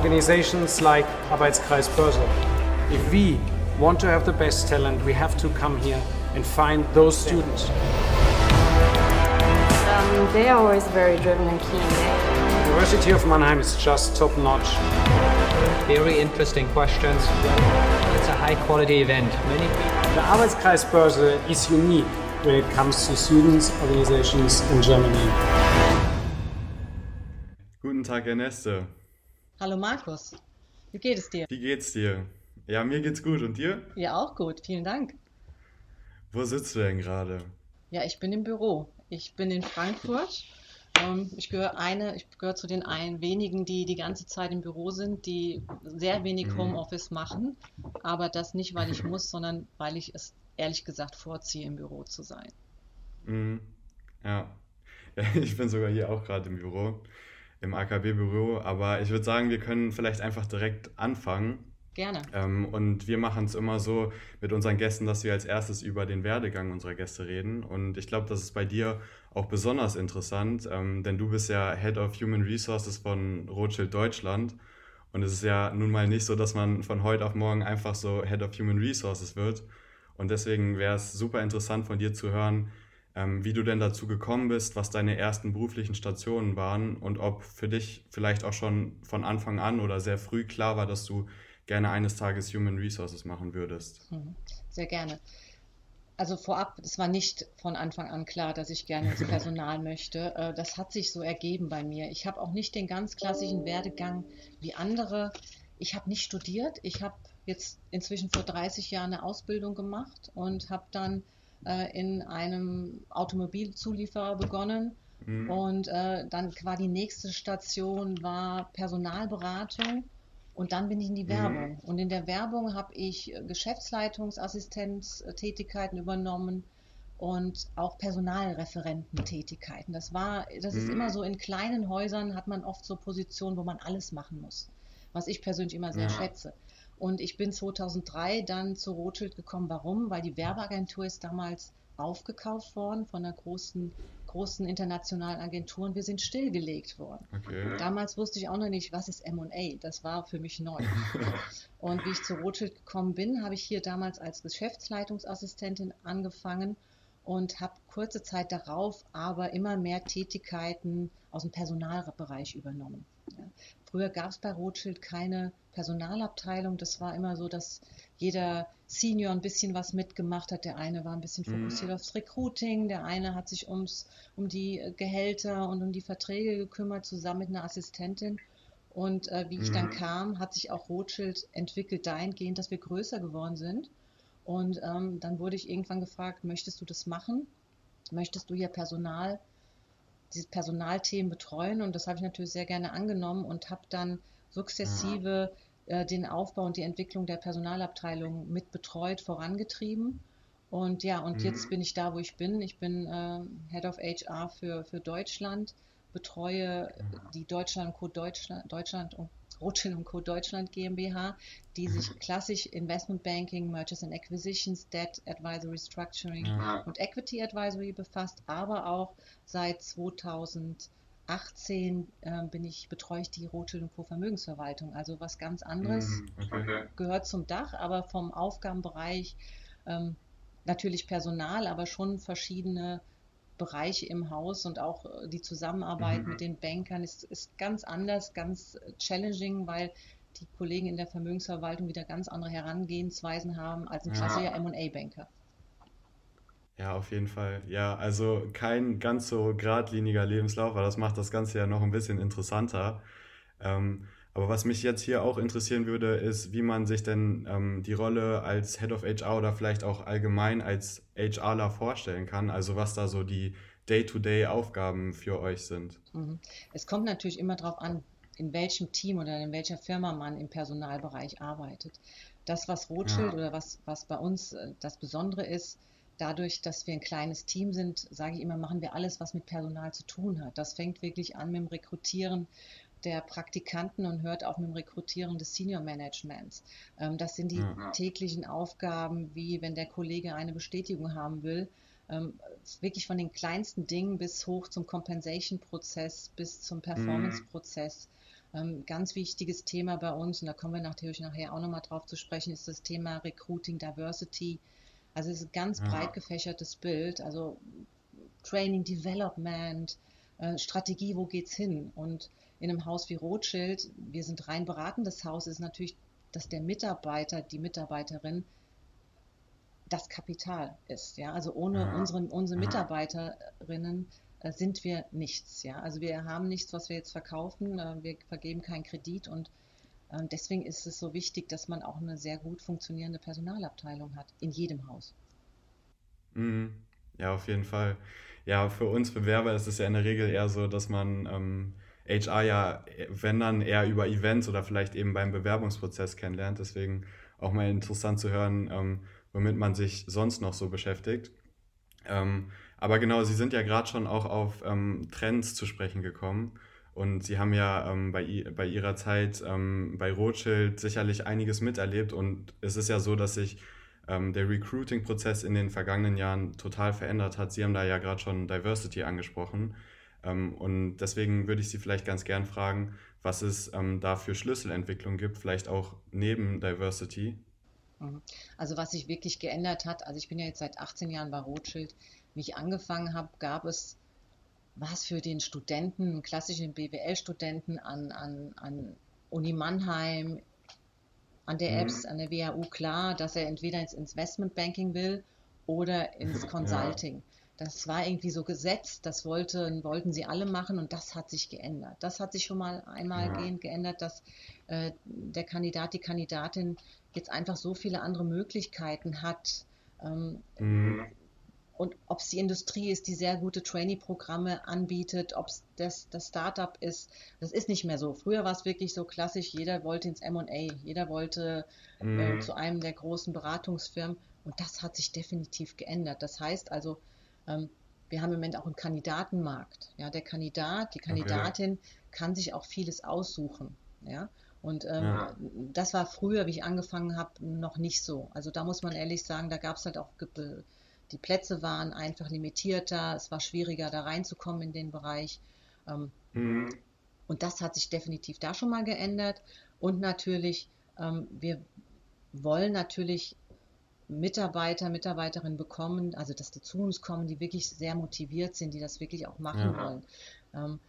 organizations like Arbeitskreis Börse. If we want to have the best talent, we have to come here and find those students. Um, they are always very driven and keen. University of Mannheim is just top notch. Very interesting questions. It's a high quality event. Many The Arbeitskreis Börse is unique when it comes to students, organizations in Germany. Guten Tag, Erneste. Hallo Markus, wie geht es dir? Wie geht's dir? Ja, mir geht's gut. Und dir? Ja, auch gut, vielen Dank. Wo sitzt du denn gerade? Ja, ich bin im Büro. Ich bin in Frankfurt. Ähm, Ich gehöre eine, ich gehöre zu den ein, wenigen, die die ganze Zeit im Büro sind, die sehr wenig Mhm. Homeoffice machen. Aber das nicht, weil ich muss, sondern weil ich es ehrlich gesagt vorziehe, im Büro zu sein. Mhm. Ja. Ja, ich bin sogar hier auch gerade im Büro, im AKB-Büro. Aber ich würde sagen, wir können vielleicht einfach direkt anfangen. Gerne. Ähm, und wir machen es immer so mit unseren Gästen, dass wir als erstes über den Werdegang unserer Gäste reden. Und ich glaube, das ist bei dir auch besonders interessant, ähm, denn du bist ja Head of Human Resources von Rothschild Deutschland. Und es ist ja nun mal nicht so, dass man von heute auf morgen einfach so Head of Human Resources wird. Und deswegen wäre es super interessant von dir zu hören, ähm, wie du denn dazu gekommen bist, was deine ersten beruflichen Stationen waren und ob für dich vielleicht auch schon von Anfang an oder sehr früh klar war, dass du gerne eines Tages Human Resources machen würdest. Mhm. Sehr gerne. Also vorab, es war nicht von Anfang an klar, dass ich gerne ins Personal möchte. Äh, Das hat sich so ergeben bei mir. Ich habe auch nicht den ganz klassischen Werdegang wie andere. Ich habe nicht studiert. Ich habe jetzt inzwischen vor 30 Jahren eine Ausbildung gemacht und habe dann äh, in einem Automobilzulieferer begonnen. Mhm. Und äh, dann war die nächste Station war Personalberatung. Und dann bin ich in die Mhm. Werbung. Und in der Werbung habe ich äh, Geschäftsleitungsassistenztätigkeiten übernommen und auch Personalreferententätigkeiten. Das war, das ist Mhm. immer so in kleinen Häusern hat man oft so Positionen, wo man alles machen muss, was ich persönlich immer sehr Ja. schätze. Und ich bin 2003 dann zu Rothschild gekommen. Warum? Weil die Werbeagentur ist damals aufgekauft worden von einer großen, großen internationalen Agentur und wir sind stillgelegt worden. Okay. Damals wusste ich auch noch nicht, was ist M&A. Das war für mich neu. Und wie ich zu Rothschild gekommen bin, habe ich hier damals als Geschäftsleitungsassistentin angefangen und habe kurze Zeit darauf aber immer mehr Tätigkeiten aus dem Personalbereich übernommen. Ja. Früher gab es bei Rothschild keine Personalabteilung. Das war immer so, dass jeder Senior ein bisschen was mitgemacht hat. Der eine war ein bisschen Mhm. fokussiert aufs Recruiting, der eine hat sich ums, um die äh, Gehälter und um die Verträge gekümmert, zusammen mit einer Assistentin. Und äh, wie ich dann Mhm. kam, hat sich auch Rothschild entwickelt dahingehend, dass wir größer geworden sind. Und ähm, dann wurde ich irgendwann gefragt, möchtest du das machen? Möchtest du hier Personal, diese Personalthemen betreuen? Und das habe ich natürlich sehr gerne angenommen und habe dann sukzessive äh, den Aufbau und die Entwicklung der Personalabteilung mit betreut, vorangetrieben. Und ja, und Mhm. jetzt bin ich da, wo ich bin. Ich bin äh, Head of HR für, für Deutschland, betreue die Deutschland und Co. Deutschland, Deutschland und Rothschild und Co. Deutschland GmbH, die sich klassisch Investment Banking, Mergers and Acquisitions, Debt Advisory, Structuring Ja. und Equity Advisory befasst, aber auch seit 2018 äh, bin ich, betreue ich die Rothschild und Co. Vermögensverwaltung, also was ganz anderes Mhm, Okay. gehört zum Dach, aber vom Aufgabenbereich ähm, natürlich Personal, aber schon verschiedene Bereiche im Haus und auch äh, die Zusammenarbeit Mhm. mit den Bankern ist, ist ganz anders, ganz äh, challenging, weil die Kollegen in der Vermögensverwaltung wieder ganz andere Herangehensweisen haben als ein Ja. klassischer M&A-Banker. Ja, auf jeden Fall. Ja, also kein ganz so geradliniger Lebenslauf, aber das macht das Ganze ja noch ein bisschen interessanter. Ähm, aber was mich jetzt hier auch interessieren würde, ist, wie man sich denn ähm, die Rolle als Head of HR oder vielleicht auch allgemein als HRler vorstellen kann. Also was da so die Day-to-Day-Aufgaben für euch sind. Mhm. Es kommt natürlich immer darauf an, in welchem Team oder in welcher Firma man im Personalbereich arbeitet. Das, was Rothschild Ja. oder was, was bei uns äh, das Besondere ist, dadurch, dass wir ein kleines Team sind, sage ich immer, machen wir alles, was mit Personal zu tun hat. Das fängt wirklich an mit dem Rekrutieren der Praktikanten und hört auf mit dem Rekrutieren des Senior Managements. Ähm, Das sind die Ja. täglichen Aufgaben, wie wenn der Kollege eine Bestätigung haben will, ähm, wirklich von den kleinsten Dingen bis hoch zum Compensation-Prozess, bis zum Performance-Prozess. Ähm, ganz wichtiges Thema bei uns, und da kommen wir natürlich nachher auch nochmal drauf zu sprechen, ist das Thema Recruiting Diversity. Also es ist ein ganz ja. breit gefächertes Bild, also Training Development, äh, Strategie, wo geht's hin? Und in einem Haus wie Rothschild, wir sind rein beratendes Haus, ist natürlich, dass der Mitarbeiter, die Mitarbeiterin das Kapital ist. Ja? Also ohne ja. unsere, unsere Mitarbeiterinnen äh, sind wir nichts. Ja? Also wir haben nichts, was wir jetzt verkaufen. Äh, wir vergeben keinen Kredit und äh, deswegen ist es so wichtig, dass man auch eine sehr gut funktionierende Personalabteilung hat in jedem Haus. Mhm. Ja, auf jeden Fall. Ja, für uns Bewerber ist es ja in der Regel eher so, dass man ähm, HR ja, wenn dann eher über Events oder vielleicht eben beim Bewerbungsprozess kennenlernt. Deswegen auch mal interessant zu hören, ähm, womit man sich sonst noch so beschäftigt. Ähm, aber genau, Sie sind ja gerade schon auch auf ähm, Trends zu sprechen gekommen. Und Sie haben ja ähm, bei, bei Ihrer Zeit ähm, bei Rothschild sicherlich einiges miterlebt. Und es ist ja so, dass sich ähm, der Recruiting-Prozess in den vergangenen Jahren total verändert hat. Sie haben da ja gerade schon Diversity angesprochen. Ähm, und deswegen würde ich Sie vielleicht ganz gern fragen, was es da für Schlüsselentwicklungen gibt, vielleicht auch neben Diversity. Mhm. Also was sich wirklich geändert hat, also ich bin ja jetzt seit 18 Jahren bei Rothschild, wie ich angefangen habe, gab es was für den Studenten, klassischen BWL-Studenten an, an, an Uni Mannheim, an der mhm. EBS, an der WHU klar, dass er entweder ins Investmentbanking will oder ins Consulting. Ja. Das war irgendwie so gesetzt, das wollten, wollten sie alle machen und das hat sich geändert. Das hat sich schon mal einmal ja. geändert, dass äh, der Kandidat, die Kandidatin jetzt einfach so viele andere Möglichkeiten hat. Ähm, mhm. Und ob es die Industrie ist, die sehr gute Trainee-Programme anbietet, ob es das, das Startup ist, das ist nicht mehr so. Früher war es wirklich so klassisch, jeder wollte ins MA, jeder wollte äh, mhm. äh, zu einem der großen Beratungsfirmen und das hat sich definitiv geändert. Das heißt also, wir haben im Moment auch einen Kandidatenmarkt. Ja, der Kandidat, die Kandidatin okay. kann sich auch vieles aussuchen. Ja, und ähm, ja. das war früher, wie ich angefangen habe, noch nicht so. Also da muss man ehrlich sagen, da gab es halt auch, die Plätze waren einfach limitierter, es war schwieriger da reinzukommen in den Bereich. Ähm, mhm. Und das hat sich definitiv da schon mal geändert. Und natürlich, ähm, wir wollen natürlich Mitarbeiter, Mitarbeiterinnen bekommen, also dass die zu uns kommen, die wirklich sehr motiviert sind, die das wirklich auch machen ja. wollen. Ähm,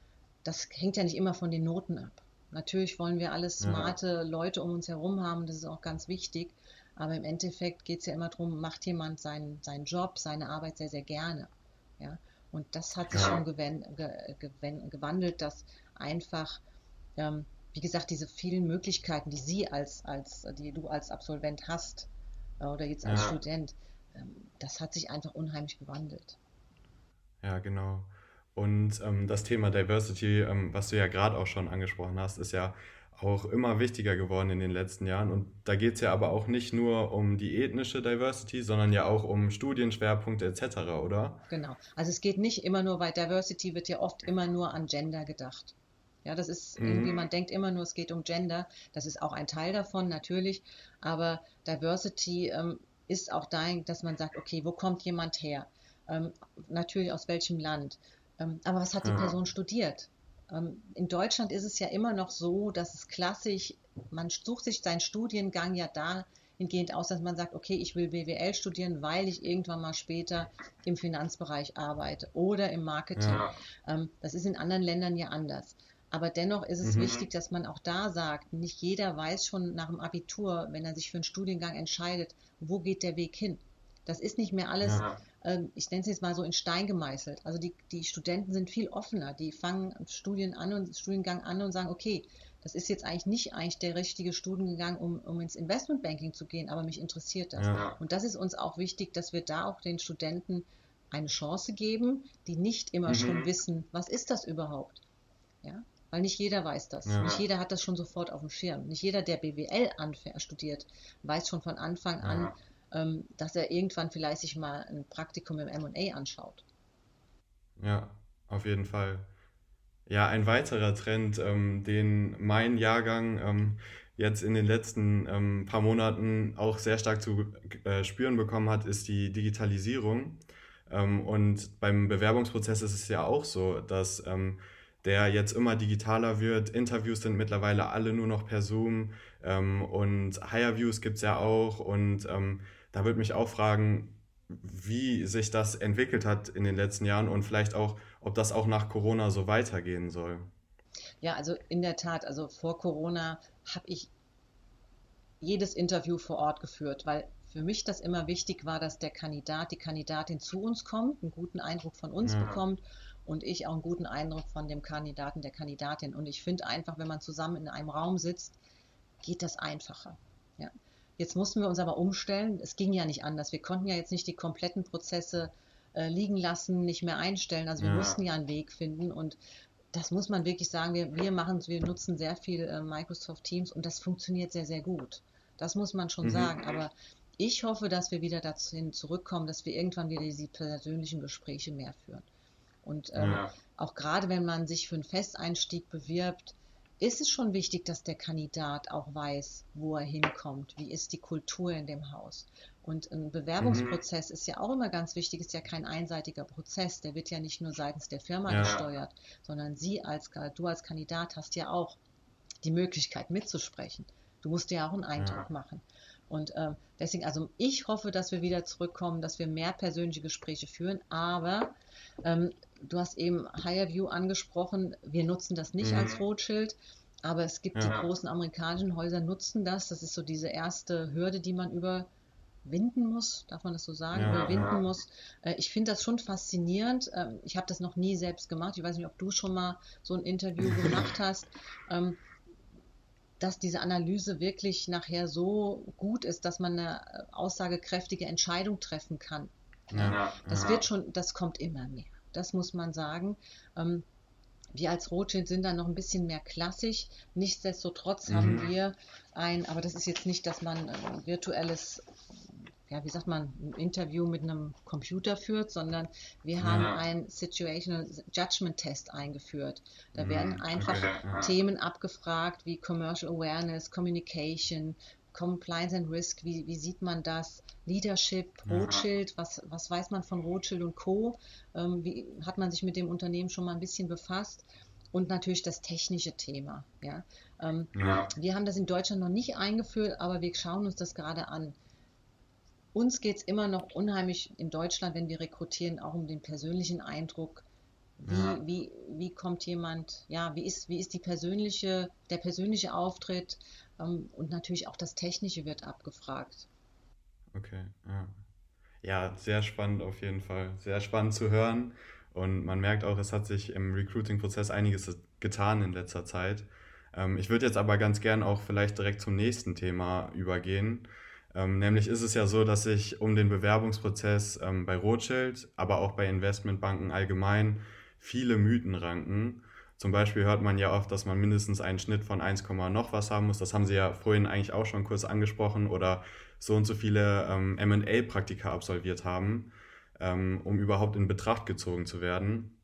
das hängt ja nicht immer von den Noten ab. Natürlich wollen wir alle smarte ja. Leute um uns herum haben, das ist auch ganz wichtig. Aber im Endeffekt geht es ja immer darum, macht jemand seinen, seinen Job, seine Arbeit sehr, sehr gerne. Ja? Und das hat sich ja. schon gewandelt, dass einfach, ähm, wie gesagt, diese vielen Möglichkeiten, die Sie als, als, die du als Absolvent hast oder jetzt als ja. Student, ähm, das hat sich einfach unheimlich gewandelt. Ja, genau. Und ähm, das Thema Diversity, ähm, was du ja gerade auch schon angesprochen hast, ist ja auch immer wichtiger geworden in den letzten Jahren. Und da geht es ja aber auch nicht nur um die ethnische Diversity, sondern ja auch um Studienschwerpunkte etc., oder? Genau. Also es geht nicht immer nur, weil Diversity wird ja oft immer nur an Gender gedacht. Ja, das ist mhm. irgendwie, man denkt immer nur, es geht um Gender. Das ist auch ein Teil davon, natürlich. Aber Diversity ähm, ist auch dahin, dass man sagt, okay, wo kommt jemand her? Ähm, natürlich aus welchem Land? Ähm, aber was hat die Person studiert? Ähm, in Deutschland ist es ja immer noch so, dass es klassisch, man sucht sich seinen Studiengang ja dahingehend aus, dass man sagt, okay, ich will BWL studieren, weil ich irgendwann mal später im Finanzbereich arbeite oder im Marketing. Ja. Ähm, das ist in anderen Ländern ja anders. Aber dennoch ist es mhm. wichtig, dass man auch da sagt, nicht jeder weiß schon nach dem Abitur, wenn er sich für einen Studiengang entscheidet, wo geht der Weg hin. Das ist nicht mehr alles ja. Ähm, ich nenne es jetzt mal so in Stein gemeißelt. Also die, die Studenten sind viel offener, die fangen Studien an und Studiengang an und sagen, okay, das ist jetzt eigentlich nicht eigentlich der richtige Studiengang, um, um ins Investmentbanking zu gehen, aber mich interessiert das. Ja. Und das ist uns auch wichtig, dass wir da auch den Studenten eine Chance geben, die nicht immer mhm. schon wissen, was ist das überhaupt? Ja? Weil nicht jeder weiß das. Ja. Nicht jeder hat das schon sofort auf dem Schirm. Nicht jeder, der BWL studiert, weiß schon von Anfang ja. an, ähm, dass er irgendwann vielleicht sich mal ein Praktikum im MA anschaut. Ja, auf jeden Fall. Ja, ein weiterer Trend, ähm, den mein Jahrgang ähm, jetzt in den letzten ähm, paar Monaten auch sehr stark zu äh, spüren bekommen hat, ist die Digitalisierung. Ähm, und beim Bewerbungsprozess ist es ja auch so, dass ähm, der jetzt immer digitaler wird. Interviews sind mittlerweile alle nur noch per Zoom ähm, und Higher gibt es ja auch. Und ähm, da würde mich auch fragen, wie sich das entwickelt hat in den letzten Jahren und vielleicht auch, ob das auch nach Corona so weitergehen soll. Ja, also in der Tat, also vor Corona habe ich jedes Interview vor Ort geführt, weil für mich das immer wichtig war, dass der Kandidat, die Kandidatin zu uns kommt, einen guten Eindruck von uns ja. bekommt und ich auch einen guten Eindruck von dem Kandidaten, der Kandidatin. Und ich finde einfach, wenn man zusammen in einem Raum sitzt, geht das einfacher. Ja. Jetzt mussten wir uns aber umstellen. Es ging ja nicht anders. Wir konnten ja jetzt nicht die kompletten Prozesse äh, liegen lassen, nicht mehr einstellen. Also wir ja. mussten ja einen Weg finden und das muss man wirklich sagen. Wir, wir machen, wir nutzen sehr viel äh, Microsoft Teams und das funktioniert sehr, sehr gut. Das muss man schon mhm. sagen. Aber ich hoffe, dass wir wieder dazu zurückkommen, dass wir irgendwann wieder diese persönlichen Gespräche mehr führen. Und ähm, ja. auch gerade wenn man sich für einen Festeinstieg bewirbt, ist es schon wichtig, dass der Kandidat auch weiß, wo er hinkommt, wie ist die Kultur in dem Haus. Und ein Bewerbungsprozess mhm. ist ja auch immer ganz wichtig, ist ja kein einseitiger Prozess, der wird ja nicht nur seitens der Firma ja. gesteuert, sondern Sie als, du als Kandidat hast ja auch die Möglichkeit mitzusprechen. Du musst ja auch einen Eindruck ja. machen. Und äh, deswegen, also ich hoffe, dass wir wieder zurückkommen, dass wir mehr persönliche Gespräche führen, aber ähm, du hast eben Higher View angesprochen. Wir nutzen das nicht mhm. als Rotschild, aber es gibt ja. die großen amerikanischen Häuser nutzen das. Das ist so diese erste Hürde, die man überwinden muss, darf man das so sagen, ja, überwinden ja. muss. Äh, ich finde das schon faszinierend. Ähm, ich habe das noch nie selbst gemacht. Ich weiß nicht, ob du schon mal so ein Interview gemacht hast. Ähm, dass diese Analyse wirklich nachher so gut ist, dass man eine äh, aussagekräftige Entscheidung treffen kann. Ja, das wird schon, das kommt immer mehr. Das muss man sagen. Ähm, wir als Rothschild sind da noch ein bisschen mehr klassisch. Nichtsdestotrotz mhm. haben wir ein, aber das ist jetzt nicht, dass man ein virtuelles, ja, wie sagt man, ein Interview mit einem Computer führt, sondern wir haben ja. einen Situational Judgment Test eingeführt. Da mhm. werden einfach okay. Themen abgefragt wie Commercial Awareness, Communication, Compliance and Risk, wie, wie sieht man das? Leadership, Rothschild, was, was weiß man von Rothschild und Co.? Ähm, wie hat man sich mit dem Unternehmen schon mal ein bisschen befasst? Und natürlich das technische Thema. Ja? Ähm, ja. Wir haben das in Deutschland noch nicht eingeführt, aber wir schauen uns das gerade an. Uns geht es immer noch unheimlich in Deutschland, wenn wir rekrutieren, auch um den persönlichen Eindruck. Wie, ja. wie, wie kommt jemand, ja, wie ist, wie ist die persönliche, der persönliche Auftritt? Ähm, und natürlich auch das Technische wird abgefragt. Okay, ja. Ja, sehr spannend auf jeden Fall. Sehr spannend zu hören. Und man merkt auch, es hat sich im Recruiting-Prozess einiges getan in letzter Zeit. Ähm, ich würde jetzt aber ganz gern auch vielleicht direkt zum nächsten Thema übergehen. Ähm, nämlich ist es ja so, dass sich um den Bewerbungsprozess bei Rothschild, aber auch bei Investmentbanken allgemein viele Mythen ranken. Zum Beispiel hört man ja oft, dass man mindestens einen Schnitt von 1, noch was haben muss. Das haben Sie ja vorhin eigentlich auch schon kurz angesprochen. Oder so und so viele ähm, MA-Praktika absolviert haben, ähm, um überhaupt in Betracht gezogen zu werden.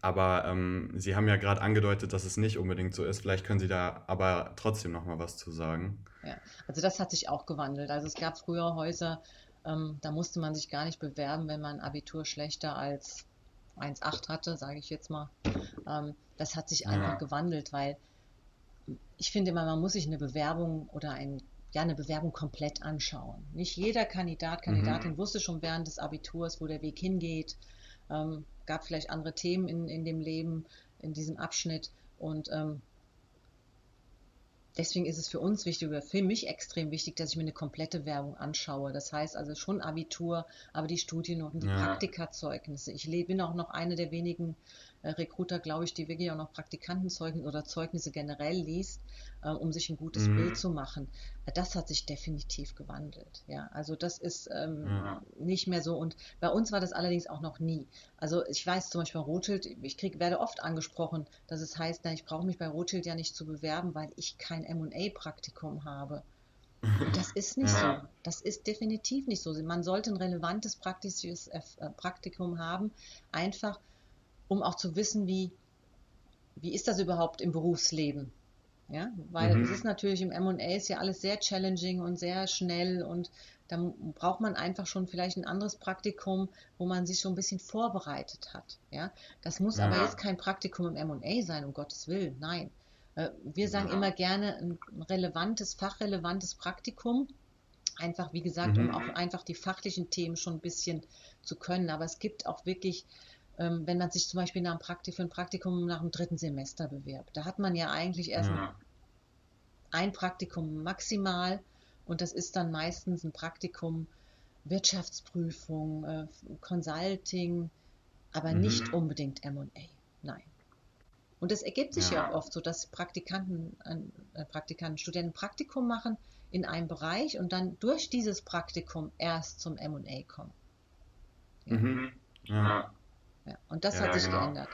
Aber ähm, Sie haben ja gerade angedeutet, dass es nicht unbedingt so ist. Vielleicht können Sie da aber trotzdem noch mal was zu sagen. Ja, also das hat sich auch gewandelt. Also es gab früher Häuser, ähm, da musste man sich gar nicht bewerben, wenn man Abitur schlechter als 1,8 hatte, sage ich jetzt mal. Ähm, das hat sich einfach ja. gewandelt, weil ich finde immer, man muss sich eine Bewerbung oder ein, ja, eine Bewerbung komplett anschauen. Nicht jeder Kandidat, Kandidatin mhm. wusste schon während des Abiturs, wo der Weg hingeht. Ähm, gab vielleicht andere Themen in, in dem Leben, in diesem Abschnitt. Und ähm, deswegen ist es für uns wichtig oder für mich extrem wichtig, dass ich mir eine komplette Werbung anschaue. Das heißt also schon Abitur, aber die Studiennoten, die ja. Praktikazeugnisse. Ich bin auch noch eine der wenigen Recruiter, glaube ich, die wirklich auch noch Praktikantenzeugnisse oder Zeugnisse generell liest, äh, um sich ein gutes mhm. Bild zu machen. Äh, das hat sich definitiv gewandelt. Ja, also das ist ähm, ja. nicht mehr so. Und bei uns war das allerdings auch noch nie. Also ich weiß zum Beispiel bei Rothschild, ich krieg, werde oft angesprochen, dass es heißt, na, ich brauche mich bei Rothschild ja nicht zu bewerben, weil ich kein M&A-Praktikum habe. Das ist nicht ja. so. Das ist definitiv nicht so. Man sollte ein relevantes praktisches Praktikum haben, einfach um auch zu wissen, wie, wie ist das überhaupt im Berufsleben? Ja, weil mhm. es ist natürlich im M&A ist ja alles sehr challenging und sehr schnell und dann braucht man einfach schon vielleicht ein anderes Praktikum, wo man sich so ein bisschen vorbereitet hat. Ja, das muss ja. aber jetzt kein Praktikum im M&A sein, um Gottes Willen, nein. Äh, wir sagen ja. immer gerne ein relevantes, fachrelevantes Praktikum. Einfach, wie gesagt, mhm. um auch einfach die fachlichen Themen schon ein bisschen zu können. Aber es gibt auch wirklich, wenn man sich zum Beispiel nach einem Praktikum, für ein Praktikum nach dem dritten Semester bewirbt, da hat man ja eigentlich erst ja. ein Praktikum maximal und das ist dann meistens ein Praktikum Wirtschaftsprüfung, äh, Consulting, aber mhm. nicht unbedingt MA. Nein. Und es ergibt sich ja. ja oft so, dass Praktikanten, äh, Praktikanten, Studenten ein Praktikum machen in einem Bereich und dann durch dieses Praktikum erst zum MA kommen. Ja. Mhm. ja. Ja. Und das hat sich genau. geändert.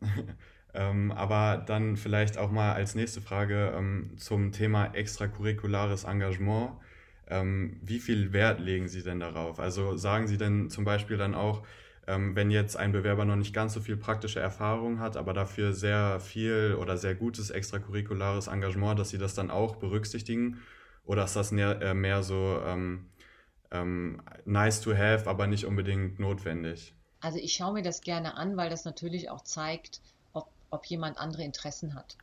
ähm, aber dann vielleicht auch mal als nächste Frage ähm, zum Thema extracurriculares Engagement. Ähm, wie viel Wert legen Sie denn darauf? Also sagen Sie denn zum Beispiel dann auch, ähm, wenn jetzt ein Bewerber noch nicht ganz so viel praktische Erfahrung hat, aber dafür sehr viel oder sehr gutes extracurriculares Engagement, dass sie das dann auch berücksichtigen? Oder ist das mehr, äh, mehr so ähm, nice to have, aber nicht unbedingt notwendig? Also ich schaue mir das gerne an, weil das natürlich auch zeigt, ob, ob jemand andere Interessen hat.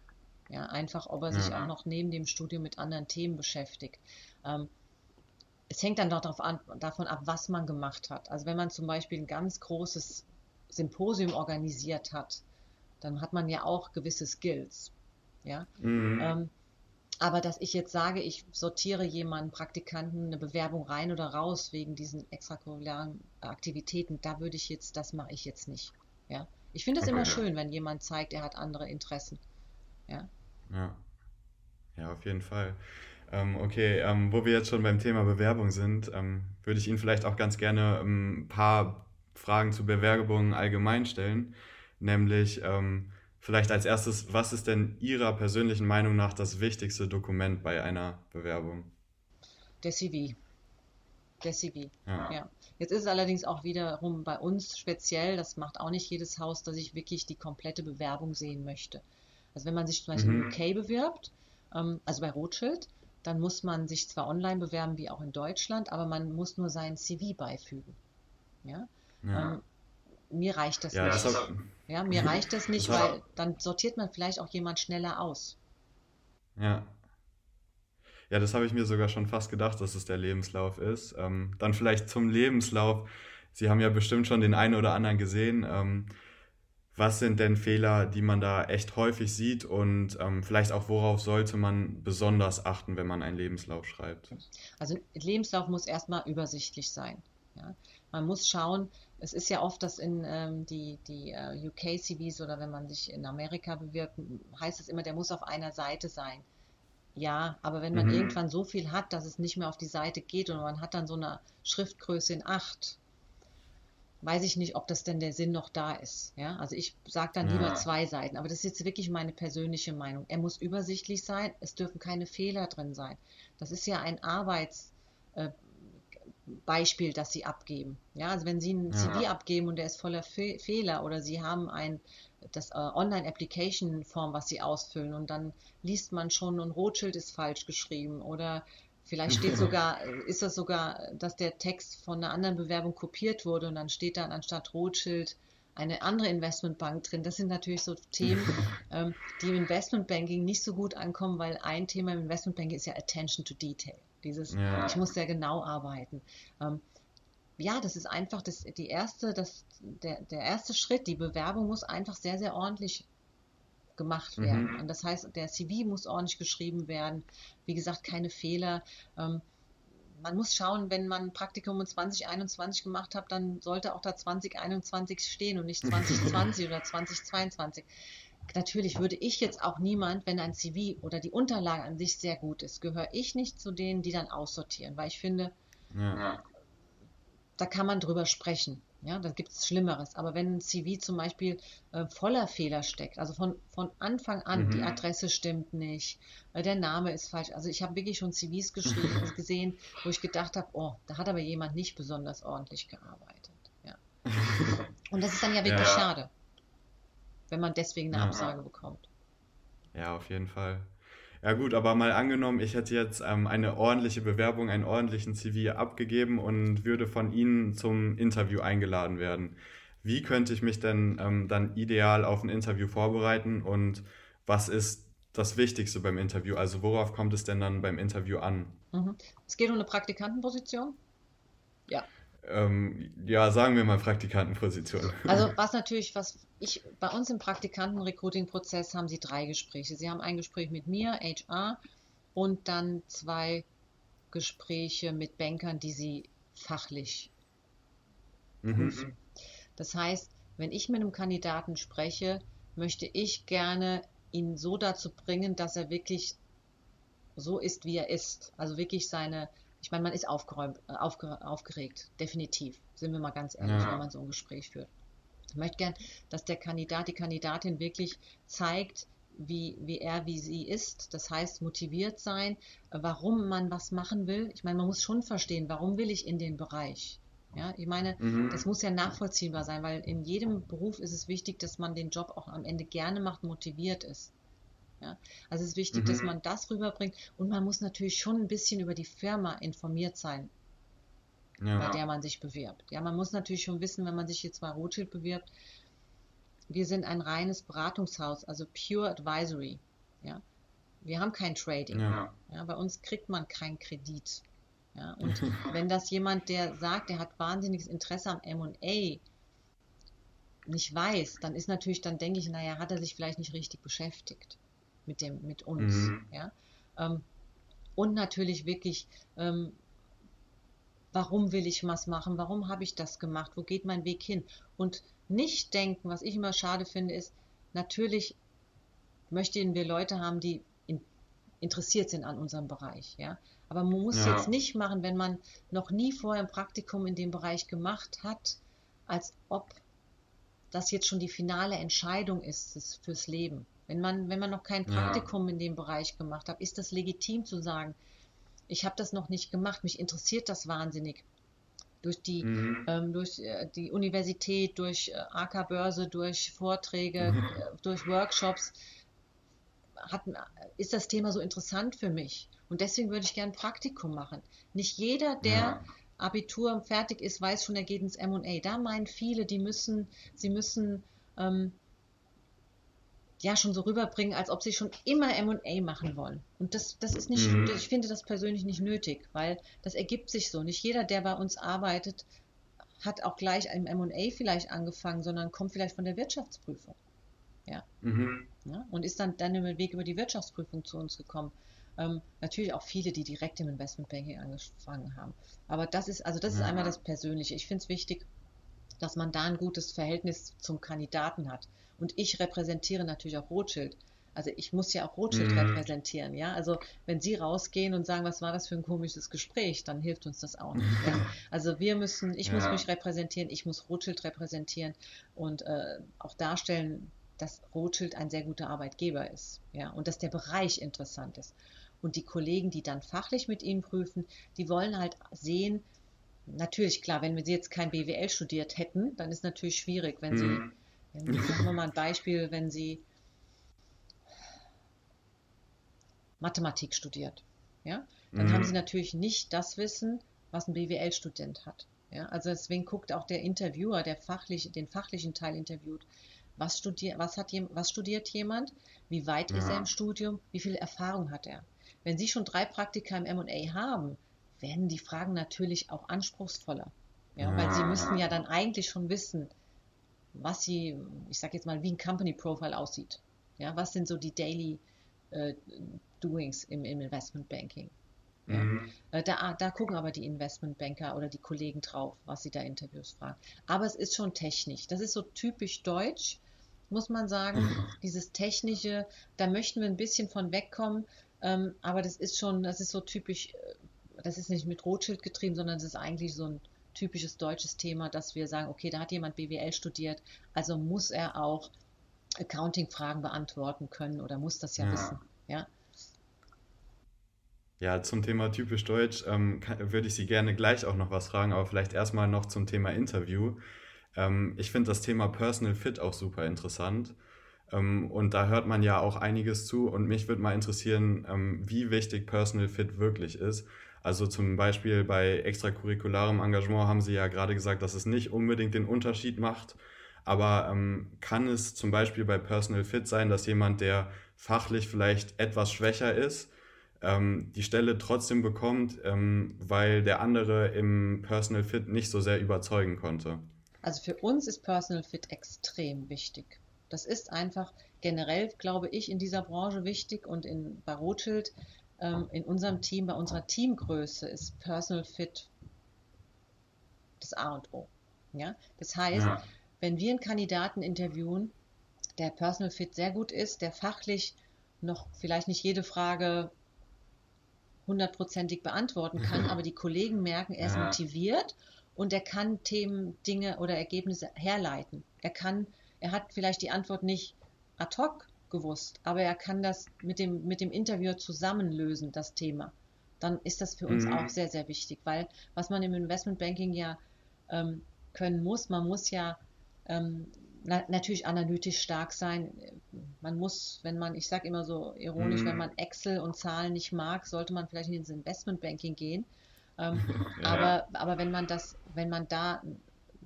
Ja, einfach, ob er sich ja. auch noch neben dem Studium mit anderen Themen beschäftigt. Ähm, es hängt dann an, davon ab, was man gemacht hat. Also wenn man zum Beispiel ein ganz großes Symposium organisiert hat, dann hat man ja auch gewisse Skills. Ja? Mhm. Ähm, aber dass ich jetzt sage, ich sortiere jemanden, Praktikanten, eine Bewerbung rein oder raus wegen diesen extracurricularen Aktivitäten, da würde ich jetzt, das mache ich jetzt nicht. Ja? Ich finde es okay. immer schön, wenn jemand zeigt, er hat andere Interessen. Ja. Ja, ja auf jeden Fall. Ähm, okay, ähm, wo wir jetzt schon beim Thema Bewerbung sind, ähm, würde ich Ihnen vielleicht auch ganz gerne ähm, ein paar Fragen zu Bewerbungen allgemein stellen. Nämlich ähm, vielleicht als erstes, was ist denn Ihrer persönlichen Meinung nach das wichtigste Dokument bei einer Bewerbung? Der CV. Der CV. Ja. ja. Jetzt ist es allerdings auch wiederum bei uns speziell, das macht auch nicht jedes Haus, dass ich wirklich die komplette Bewerbung sehen möchte. Also wenn man sich zum Beispiel mhm. in UK bewirbt, ähm, also bei Rothschild, dann muss man sich zwar online bewerben wie auch in Deutschland, aber man muss nur sein CV beifügen. Ja? ja. Ähm, mir reicht das ja, nicht. Das ja, mir reicht das nicht, das weil dann sortiert man vielleicht auch jemand schneller aus. Ja. Ja, das habe ich mir sogar schon fast gedacht, dass es der Lebenslauf ist. Ähm, dann vielleicht zum Lebenslauf. Sie haben ja bestimmt schon den einen oder anderen gesehen. Ähm, was sind denn Fehler, die man da echt häufig sieht und ähm, vielleicht auch worauf sollte man besonders achten, wenn man einen Lebenslauf schreibt? Also Lebenslauf muss erstmal übersichtlich sein. Ja? Man muss schauen, es ist ja oft, dass in ähm, die, die äh, UK-CVs oder wenn man sich in Amerika bewirbt, heißt es immer, der muss auf einer Seite sein. Ja, aber wenn man mhm. irgendwann so viel hat, dass es nicht mehr auf die Seite geht und man hat dann so eine Schriftgröße in 8, weiß ich nicht, ob das denn der Sinn noch da ist. Ja, also ich sage dann ja. lieber zwei Seiten, aber das ist jetzt wirklich meine persönliche Meinung. Er muss übersichtlich sein, es dürfen keine Fehler drin sein. Das ist ja ein Arbeitsbeispiel, äh, das Sie abgeben. Ja, also wenn Sie ein ja. CV abgeben und der ist voller Fe Fehler oder Sie haben ein das äh, Online-Application-Form, was Sie ausfüllen und dann liest man schon und Rothschild ist falsch geschrieben oder Vielleicht steht sogar, ist das sogar, dass der Text von einer anderen Bewerbung kopiert wurde und dann steht dann anstatt Rothschild eine andere Investmentbank drin. Das sind natürlich so Themen, ähm, die im Investmentbanking nicht so gut ankommen, weil ein Thema im Investmentbanking ist ja Attention to Detail. Dieses, ja. ich muss sehr genau arbeiten. Ähm, ja, das ist einfach das, die erste, das, der, der erste Schritt. Die Bewerbung muss einfach sehr, sehr ordentlich gemacht werden. Mhm. Und das heißt, der CV muss ordentlich geschrieben werden. Wie gesagt, keine Fehler. Ähm, man muss schauen, wenn man ein Praktikum in 2021 gemacht hat, dann sollte auch da 2021 stehen und nicht 2020 oder 2022. Natürlich würde ich jetzt auch niemand, wenn ein CV oder die Unterlage an sich sehr gut ist, gehöre ich nicht zu denen, die dann aussortieren, weil ich finde, ja. da kann man drüber sprechen. Ja, da gibt es Schlimmeres. Aber wenn ein CV zum Beispiel äh, voller Fehler steckt, also von, von Anfang an, mhm. die Adresse stimmt nicht, äh, der Name ist falsch. Also ich habe wirklich schon CVs geschrieben, gesehen, wo ich gedacht habe, oh, da hat aber jemand nicht besonders ordentlich gearbeitet. Ja. Und das ist dann ja wirklich ja. schade, wenn man deswegen eine Absage bekommt. Ja, auf jeden Fall. Ja gut, aber mal angenommen, ich hätte jetzt ähm, eine ordentliche Bewerbung, einen ordentlichen CV abgegeben und würde von Ihnen zum Interview eingeladen werden. Wie könnte ich mich denn ähm, dann ideal auf ein Interview vorbereiten und was ist das Wichtigste beim Interview? Also worauf kommt es denn dann beim Interview an? Mhm. Es geht um eine Praktikantenposition? Ja. Ähm, ja, sagen wir mal Praktikantenposition. Also was natürlich, was ich bei uns im Praktikanten-Recruiting-Prozess haben Sie drei Gespräche. Sie haben ein Gespräch mit mir, HR, und dann zwei Gespräche mit Bankern, die Sie fachlich Mhm. prüfen. Das heißt, wenn ich mit einem Kandidaten spreche, möchte ich gerne ihn so dazu bringen, dass er wirklich so ist, wie er ist. Also wirklich seine, ich meine, man ist aufgeräumt, äh, aufge, aufgeregt, definitiv. Sind wir mal ganz ehrlich, Ja. wenn man so ein Gespräch führt. Ich möchte gern, dass der Kandidat, die Kandidatin wirklich zeigt, wie, wie er, wie sie ist. Das heißt, motiviert sein, äh, warum man was machen will. Ich meine, man muss schon verstehen, warum will ich in den Bereich. Ja, ich meine, Mhm. das muss ja nachvollziehbar sein, weil in jedem Beruf ist es wichtig, dass man den Job auch am Ende gerne macht, motiviert ist. Ja, also es ist wichtig, dass Mhm. man das rüberbringt und man muss natürlich schon ein bisschen über die Firma informiert sein, bei Ja. der man sich bewirbt. Ja, man muss natürlich schon wissen, wenn man sich jetzt bei Rothschild bewirbt, wir sind ein reines Beratungshaus, also Pure Advisory. Ja, wir haben kein Trading. Ja. Ja, bei uns kriegt man keinen Kredit. Ja, und wenn das jemand, der sagt, der hat wahnsinniges Interesse am M&A, nicht weiß, dann ist natürlich, dann denke ich, naja, hat er sich vielleicht nicht richtig beschäftigt mit dem, mit uns. Mhm. Ja? Ähm, und natürlich wirklich, ähm, warum will ich was machen? Warum habe ich das gemacht? Wo geht mein Weg hin? Und nicht denken, was ich immer schade finde, ist, natürlich möchten wir Leute haben, die in, interessiert sind an unserem Bereich, ja. Aber man muss Ja. jetzt nicht machen, wenn man noch nie vorher ein Praktikum in dem Bereich gemacht hat, als ob das jetzt schon die finale Entscheidung ist fürs Leben. Wenn man, wenn man noch kein Ja. Praktikum in dem Bereich gemacht hat, ist das legitim zu sagen, ich habe das noch nicht gemacht, mich interessiert das wahnsinnig. Durch die, Mhm. ähm, durch äh, die Universität, durch äh, AK-Börse, durch Vorträge, Mhm. äh, durch Workshops hat, ist das Thema so interessant für mich. Und deswegen würde ich gerne ein Praktikum machen. Nicht jeder, der Ja. Abitur fertig ist, weiß schon, er geht ins M&A. Da meinen viele, die müssen, sie müssen ähm, ja schon so rüberbringen, als ob sie schon immer M&A machen wollen. Und das, das ist nicht, Mhm. ich finde das persönlich nicht nötig, weil das ergibt sich so. Nicht jeder, der bei uns arbeitet, hat auch gleich im M&A vielleicht angefangen, sondern kommt vielleicht von der Wirtschaftsprüfung. Mhm. Ja, und ist dann, dann über Weg über die Wirtschaftsprüfung zu uns gekommen. Ähm, natürlich auch viele, die direkt im Investmentbanking angefangen haben. Aber das ist, also das ist Ja. einmal das Persönliche. Ich finde es wichtig, dass man da ein gutes Verhältnis zum Kandidaten hat. Und ich repräsentiere natürlich auch Rothschild. Also ich muss ja auch Rothschild Mhm. repräsentieren, ja. Also wenn Sie rausgehen und sagen, was war das für ein komisches Gespräch, dann hilft uns das auch nicht. Ja? Also wir müssen, ich muss Ja. mich repräsentieren, ich muss Rothschild repräsentieren und äh, auch darstellen, dass Rothschild ein sehr guter Arbeitgeber ist, ja, und dass der Bereich interessant ist. Und die Kollegen, die dann fachlich mit Ihnen prüfen, die wollen halt sehen, natürlich klar, wenn Sie jetzt kein BWL studiert hätten, dann ist natürlich schwierig, wenn Sie, Mhm. wenn, sagen wir mal ein Beispiel, wenn Sie Mathematik studiert, ja, dann Mhm. haben Sie natürlich nicht das Wissen, was ein BWL-Student hat. Ja, also deswegen guckt auch der Interviewer, der fachlich, den fachlichen Teil interviewt, was, studiert, was, hat, was studiert jemand, wie weit ist er Ja. im Studium, wie viel Erfahrung hat er. Wenn Sie schon drei Praktika im M&A haben, werden die Fragen natürlich auch anspruchsvoller. Ja, weil Sie Ja. müssen ja dann eigentlich schon wissen, was Sie, ich sage jetzt mal, wie ein Company Profile aussieht. Ja, was sind so die Daily äh, Doings im, im Investment Banking? Ja. Mhm. Äh, Da, da gucken aber die Investmentbanker oder die Kollegen drauf, was sie da Interviews fragen. Aber es ist schon technisch. Das ist so typisch deutsch, muss man sagen. Dieses technische, da möchten wir ein bisschen von wegkommen. Ähm, aber das ist schon, das ist so typisch, äh, das ist nicht mit Rothschild getrieben, sondern es ist eigentlich so ein typisches deutsches Thema, dass wir sagen, okay, da hat jemand BWL studiert, also muss er auch Accounting-Fragen beantworten können oder muss das ja, Ja. wissen. Ja, Ja, zum Thema typisch deutsch ähm, kann, würde ich Sie gerne gleich auch noch was fragen, aber vielleicht erstmal noch zum Thema Interview. Ähm, ich finde das Thema Personal Fit auch super interessant. Ähm, und da hört man ja auch einiges zu. Und mich würde mal interessieren, ähm, wie wichtig Personal Fit wirklich ist. Also zum Beispiel bei extracurricularem Engagement haben Sie ja gerade gesagt, dass es nicht unbedingt den Unterschied macht. Aber ähm, kann es zum Beispiel bei Personal Fit sein, dass jemand, der fachlich vielleicht etwas schwächer ist, ähm, die Stelle trotzdem bekommt, ähm, weil der andere im Personal Fit nicht so sehr überzeugen konnte? Also für uns ist Personal Fit extrem wichtig. Das ist einfach generell, glaube ich, in dieser Branche wichtig und in, bei Rothschild, in unserem Team, bei unserer Teamgröße ist Personal Fit das A und O. Ja? Das heißt, ja. wenn wir einen Kandidaten interviewen, der Personal Fit sehr gut ist, der fachlich noch vielleicht nicht jede Frage hundertprozentig beantworten kann, aber die Kollegen merken, er ist ja. motiviert und er kann Themen, Dinge oder Ergebnisse herleiten. Er kann, er hat vielleicht die Antwort nicht ad hoc gewusst, aber er kann das mit dem, mit dem Interviewer zusammenlösen, das Thema. Dann ist das für uns mhm. auch sehr, sehr wichtig, weil was man im Investmentbanking ja ähm, können muss, man muss ja ähm, na, natürlich analytisch stark sein. Man muss, wenn man, ich sage immer so ironisch, mhm. wenn man Excel und Zahlen nicht mag, sollte man vielleicht ins Investmentbanking gehen. Ähm, ja. aber, aber wenn man das, wenn man da,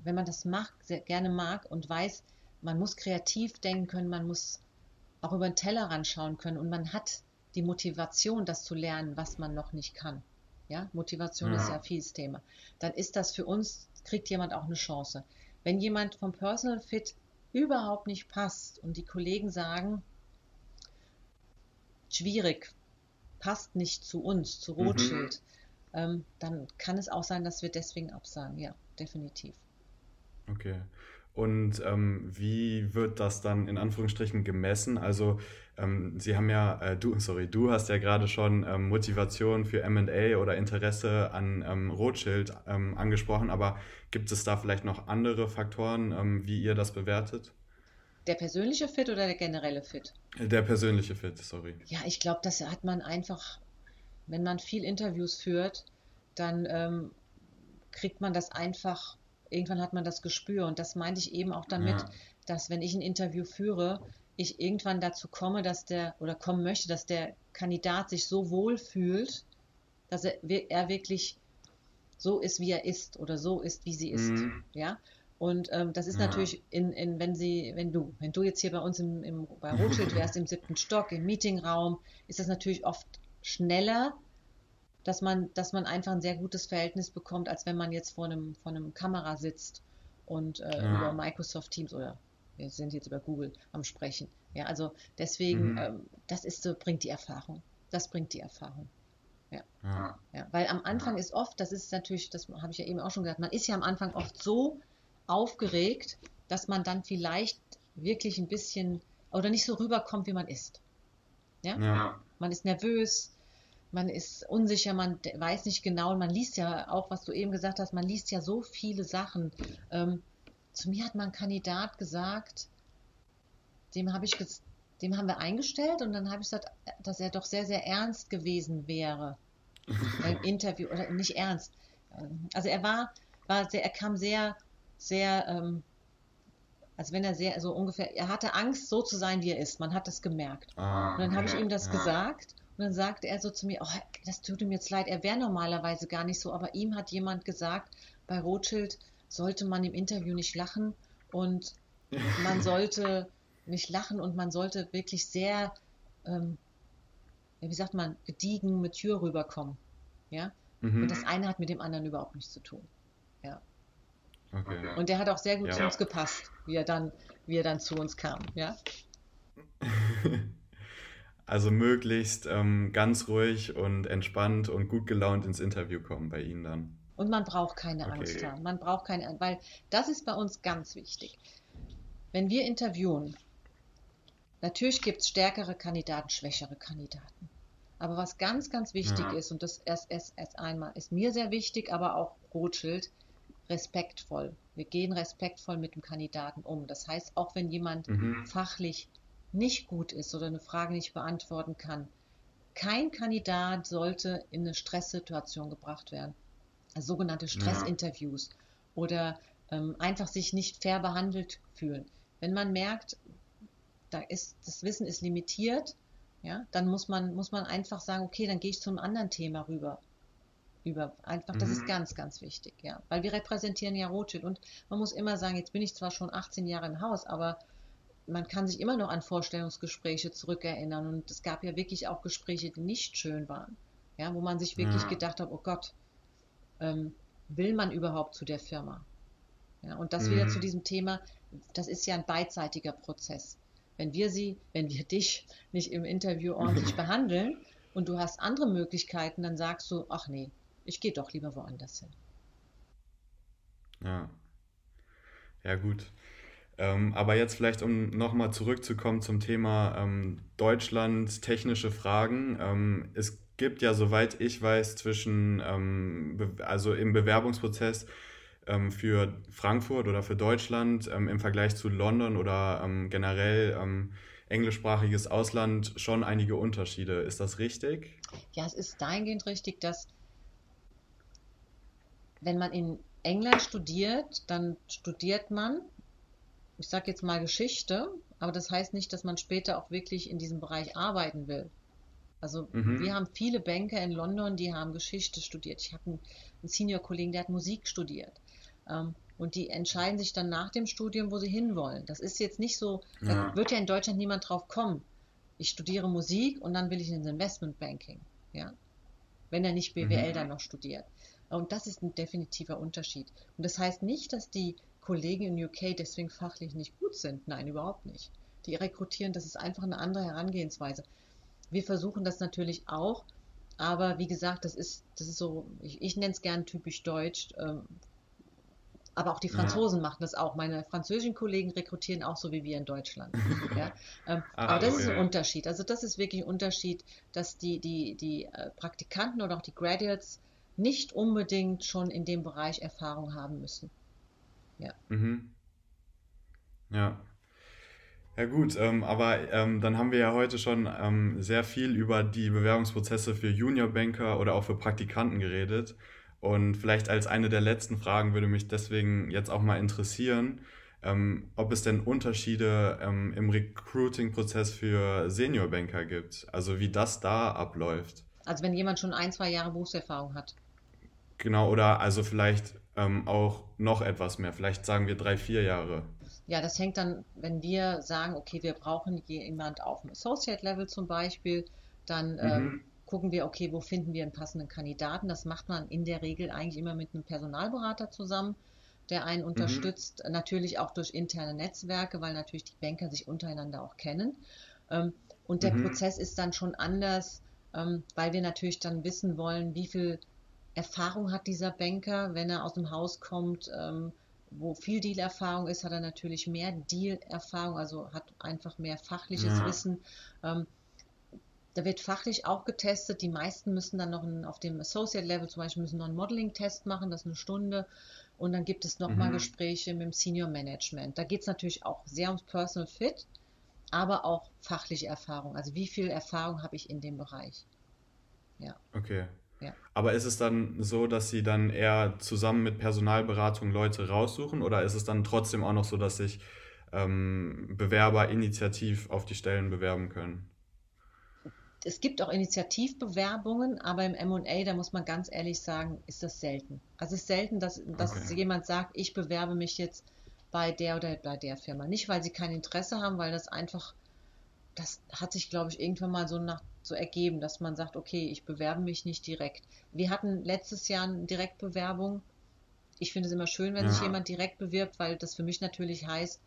wenn man das macht, sehr gerne mag und weiß, man muss kreativ denken können, man muss auch über den Tellerrand schauen können und man hat die Motivation, das zu lernen, was man noch nicht kann. Ja, Motivation ja. ist ja vieles Thema. Dann ist das für uns, kriegt jemand auch eine Chance. Wenn jemand vom Personal Fit überhaupt nicht passt und die Kollegen sagen, schwierig, passt nicht zu uns, zu mhm. Rothschild, mhm. ähm, dann kann es auch sein, dass wir deswegen absagen. Ja, definitiv. Okay. Und ähm, wie wird das dann in Anführungsstrichen gemessen? Also ähm, Sie haben ja, äh, du, sorry, du hast ja gerade schon ähm, Motivation für MA oder Interesse an ähm, Rothschild ähm, angesprochen, aber gibt es da vielleicht noch andere Faktoren, ähm, wie ihr das bewertet? Der persönliche Fit oder der generelle Fit? Der persönliche Fit, sorry. Ja, ich glaube, das hat man einfach, wenn man viel Interviews führt, dann kriegt man das einfach, irgendwann hat man das Gespür. Und das meinte ich eben auch damit, ja. dass wenn ich ein Interview führe, ich irgendwann dazu komme, dass der oder kommen möchte, dass der Kandidat sich so wohl fühlt, dass er, er wirklich so ist, wie er ist oder so ist, wie sie ist. Mhm. Ja. Und ähm, das ist ja. natürlich, in, in, wenn sie, wenn du, wenn du jetzt hier bei uns im, im bei Rothschild wärst, im siebten Stock, im Meetingraum, ist das natürlich oft schneller, dass man, dass man einfach ein sehr gutes Verhältnis bekommt, als wenn man jetzt vor einem, vor einem Kamera sitzt und äh, ja. über Microsoft Teams oder wir sind jetzt über Google am Sprechen. Ja, also deswegen, mhm. ähm, das ist so, bringt die Erfahrung. Das bringt die Erfahrung. Ja. ja. ja. Weil am Anfang ist oft, das ist natürlich, das habe ich ja eben auch schon gesagt, man ist ja am Anfang oft so aufgeregt, dass man dann vielleicht wirklich ein bisschen oder nicht so rüberkommt, wie man ist. Ja? ja. Man ist nervös, man ist unsicher, man weiß nicht genau man liest ja auch, was du eben gesagt hast, man liest ja so viele Sachen. Ähm, zu mir hat mal ein Kandidat gesagt, dem habe ich dem haben wir eingestellt und dann habe ich gesagt, dass er doch sehr, sehr ernst gewesen wäre beim Interview oder nicht ernst. Also er war, war sehr, er kam sehr, sehr, ähm, als wenn er sehr, so ungefähr, er hatte Angst, so zu sein, wie er ist. Man hat das gemerkt. Ah, und dann habe ich ihm das ja. gesagt und dann sagte er so zu mir, oh, das tut ihm jetzt leid, er wäre normalerweise gar nicht so, aber ihm hat jemand gesagt, bei Rothschild, sollte man im Interview nicht lachen und man sollte nicht lachen und man sollte wirklich sehr, ähm, wie sagt man, gediegen mit Tür rüberkommen. Ja? Mhm. Und das eine hat mit dem anderen überhaupt nichts zu tun. Ja. Okay. Und der hat auch sehr gut ja. zu uns gepasst, wie er dann, wie er dann zu uns kam. Ja. Also möglichst ähm, ganz ruhig und entspannt und gut gelaunt ins Interview kommen bei Ihnen dann. Und man braucht keine okay. Angst haben. Man braucht keine, weil das ist bei uns ganz wichtig. Wenn wir interviewen, natürlich gibt es stärkere Kandidaten, schwächere Kandidaten. Aber was ganz, ganz wichtig ja. ist, und das erst, erst, erst einmal ist mir sehr wichtig, aber auch Rothschild, respektvoll. Wir gehen respektvoll mit dem Kandidaten um. Das heißt, auch wenn jemand mhm. fachlich nicht gut ist oder eine Frage nicht beantworten kann, kein Kandidat sollte in eine Stresssituation gebracht werden sogenannte Stressinterviews ja. oder ähm, einfach sich nicht fair behandelt fühlen. Wenn man merkt, da ist, das Wissen ist limitiert, ja, dann muss man, muss man einfach sagen, okay, dann gehe ich zu einem anderen Thema rüber. Über, einfach, das ist Mhm. ganz, ganz wichtig, ja. Weil wir repräsentieren ja Rothschild und man muss immer sagen, jetzt bin ich zwar schon 18 Jahre im Haus, aber man kann sich immer noch an Vorstellungsgespräche zurückerinnern und es gab ja wirklich auch Gespräche, die nicht schön waren, ja, wo man sich wirklich Ja. gedacht hat, oh Gott, ähm, will man überhaupt zu der Firma? Ja, und das wieder Mhm. zu diesem Thema, das ist ja ein beidseitiger Prozess. Wenn wir sie, wenn wir dich nicht im Interview ordentlich behandeln und du hast andere Möglichkeiten, dann sagst du, ach nee, ich gehe doch lieber woanders hin. Ja. Ja, gut. Ähm, aber jetzt vielleicht, um nochmal zurückzukommen zum Thema ähm, Deutschland, technische Fragen. Ähm, es gibt ja, soweit ich weiß, zwischen, ähm, also im Bewerbungsprozess ähm, für Frankfurt oder für Deutschland ähm, im Vergleich zu London oder generell englischsprachiges Ausland schon einige Unterschiede. Ist das richtig? Ja, es ist dahingehend richtig, dass wenn man in England studiert, dann studiert man, ich sage jetzt mal Geschichte, aber das heißt nicht, dass man später auch wirklich in diesem Bereich arbeiten will. Also Mhm. wir haben viele Banker in London, die haben Geschichte studiert. Ich habe einen, einen Senior-Kollegen, der hat Musik studiert. Ähm, und die entscheiden sich dann nach dem Studium, wo sie hinwollen. Das ist jetzt nicht so, da Ja. wird ja in Deutschland niemand drauf kommen. Ich studiere Musik und dann will ich ins Investmentbanking. Ja? Wenn er nicht BWL Mhm. dann noch studiert. Und das ist ein definitiver Unterschied. Und das heißt nicht, dass die Kollegen in UK deswegen fachlich nicht gut sind. Nein, überhaupt nicht. Die rekrutieren, das ist einfach eine andere Herangehensweise. Wir versuchen das natürlich auch, aber wie gesagt, das ist, das ist so, ich, ich nenne es gern typisch deutsch, ähm, aber auch die Ja. Franzosen machen das auch. Meine französischen Kollegen rekrutieren auch so wie wir in Deutschland. Ja? Ähm, Ah, aber das ist okay. ein Unterschied. Also das ist wirklich ein Unterschied, dass die, die, die äh, Praktikanten oder auch die Graduates nicht unbedingt schon in dem Bereich Erfahrung haben müssen. Mhm. Ja. Ja gut, ähm, aber ähm, dann haben wir ja heute schon ähm, sehr viel über die Bewerbungsprozesse für Juniorbanker oder auch für Praktikanten geredet. Und vielleicht als eine der letzten Fragen würde mich deswegen jetzt auch mal interessieren, ähm, ob es denn Unterschiede ähm, im Recruiting-Prozess für Seniorbanker gibt, also wie das da abläuft. Also wenn jemand schon ein, zwei Jahre Berufserfahrung hat. Genau, oder also vielleicht ähm, auch noch etwas mehr, vielleicht sagen wir drei, vier Jahre. Ja, das hängt dann, wenn wir sagen, okay, wir brauchen jemand auf dem Associate Level zum Beispiel, dann ähm, Mhm. gucken wir, okay, wo finden wir einen passenden Kandidaten? Das macht man in der Regel eigentlich immer mit einem Personalberater zusammen, der einen unterstützt, natürlich auch durch interne Netzwerke, weil natürlich die Banker sich untereinander auch kennen. Ähm, und der Mhm. Prozess ist dann schon anders, ähm, weil wir natürlich dann wissen wollen, wie viel Erfahrung hat dieser Banker, wenn er aus dem Haus kommt, ähm, wo viel Dealerfahrung ist, hat er natürlich mehr Dealerfahrung, also hat einfach mehr fachliches Ja. Wissen. Ähm, da wird fachlich auch getestet. Die meisten müssen dann noch einen, auf dem Associate Level zum Beispiel müssen noch einen Modeling-Test machen, das ist eine Stunde. Und dann gibt es nochmal Mhm. Gespräche mit dem Senior Management. Da geht es natürlich auch sehr ums Personal Fit, aber auch fachliche Erfahrung. Also wie viel Erfahrung habe ich in dem Bereich? Ja. Okay. Ja. Aber ist es dann so, dass Sie dann eher zusammen mit Personalberatung Leute raussuchen oder ist es dann trotzdem auch noch so, dass sich ähm, Bewerber initiativ auf die Stellen bewerben können? Es gibt auch Initiativbewerbungen, aber im M&A, da muss man ganz ehrlich sagen, ist das selten. Also es ist selten, dass, dass Okay. jemand sagt, ich bewerbe mich jetzt bei der oder bei der Firma. Nicht, weil sie kein Interesse haben, weil das einfach, das hat sich, glaube ich, irgendwann mal so nach so ergeben, dass man sagt, okay, ich bewerbe mich nicht direkt. Wir hatten letztes Jahr eine Direktbewerbung. Ich finde es immer schön, wenn sich Ja. jemand direkt bewirbt, weil das für mich natürlich heißt,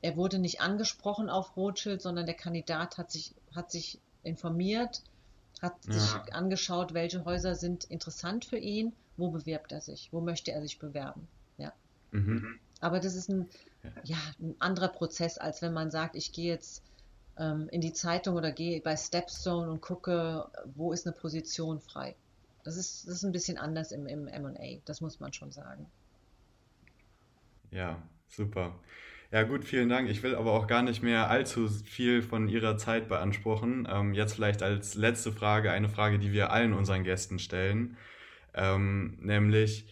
er wurde nicht angesprochen auf Rothschild, sondern der Kandidat hat sich, hat sich informiert, hat Ja. sich angeschaut, welche Häuser sind interessant für ihn, wo bewirbt er sich, wo möchte er sich bewerben. Ja. Mhm. Aber das ist ein, ja, ein anderer Prozess, als wenn man sagt, ich gehe jetzt in die Zeitung oder gehe bei Stepstone und gucke, wo ist eine Position frei. Das ist, das ist ein bisschen anders im, im M&A, das muss man schon sagen. Ja, super. Ja, gut, vielen Dank. Ich will aber auch gar nicht mehr allzu viel von Ihrer Zeit beanspruchen. Ähm, jetzt vielleicht als letzte Frage eine Frage, die wir allen unseren Gästen stellen, ähm, nämlich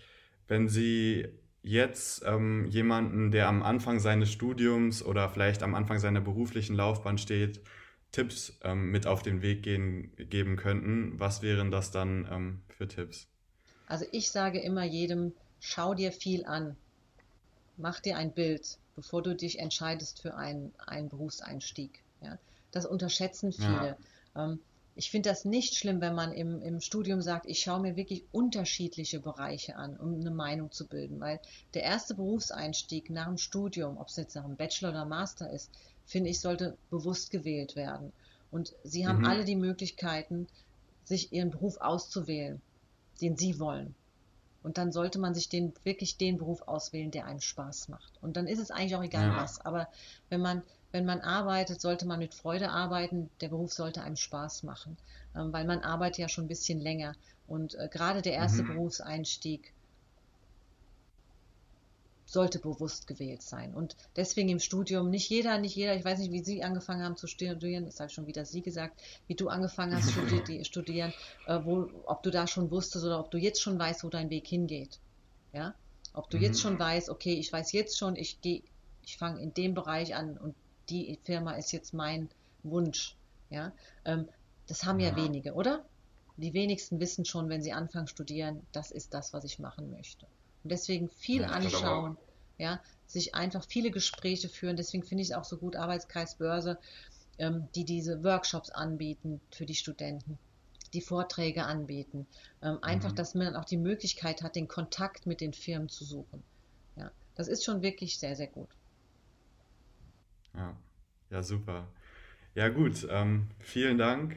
wenn Sie jetzt ähm, jemanden, der am Anfang seines Studiums oder vielleicht am Anfang seiner beruflichen Laufbahn steht, Tipps ähm, mit auf den Weg gehen, geben könnten, was wären das dann ähm, für Tipps? Also ich sage immer jedem, schau dir viel an. Mach dir ein Bild, bevor du dich entscheidest für einen, einen Berufseinstieg. Ja? Das unterschätzen viele. Ja. Ähm, ich finde das nicht schlimm, wenn man im, im Studium sagt, ich schaue mir wirklich unterschiedliche Bereiche an, um eine Meinung zu bilden. Weil der erste Berufseinstieg nach dem Studium, ob es jetzt nach einem Bachelor oder Master ist, finde ich, sollte bewusst gewählt werden. Und sie haben mhm. alle die Möglichkeiten, sich ihren Beruf auszuwählen, den sie wollen. Und dann sollte man sich den, wirklich den Beruf auswählen, der einem Spaß macht. Und dann ist es eigentlich auch egal ja. was. Aber wenn man, wenn man arbeitet, sollte man mit Freude arbeiten. Der Beruf sollte einem Spaß machen. Ähm, weil man arbeitet ja schon ein bisschen länger. Und äh, gerade der erste mhm. Berufseinstieg sollte bewusst gewählt sein. Und deswegen im Studium, nicht jeder, nicht jeder, ich weiß nicht, wie Sie angefangen haben zu studieren, das habe ich schon wieder Sie gesagt, wie du angefangen hast zu studieren, äh, wo, ob du da schon wusstest oder ob du jetzt schon weißt, wo dein Weg hingeht. Ja? Ob du mhm. jetzt schon weißt, okay, ich weiß jetzt schon, ich gehe, ich fange in dem Bereich an und die Firma ist jetzt mein Wunsch. Ja? Ähm, das haben ja. ja wenige, oder? Die wenigsten wissen schon, wenn sie anfangen studieren, das ist das, was ich machen möchte. Und deswegen viel ja, anschauen, ja, sich einfach viele Gespräche führen. Deswegen finde ich es auch so gut, Arbeitskreis Börse, ähm, die diese Workshops anbieten für die Studenten, die Vorträge anbieten. Ähm, einfach, mhm. dass man auch die Möglichkeit hat, den Kontakt mit den Firmen zu suchen. Ja, das ist schon wirklich sehr, sehr gut. Ja, ja super. Ja gut, ähm, vielen Dank.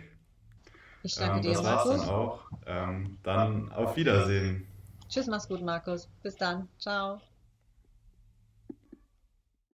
Ich danke ähm, dir, Das war's dann auch. Ähm, dann auf Wiedersehen. Tschüss, mach's gut, Markus. Bis dann. Ciao.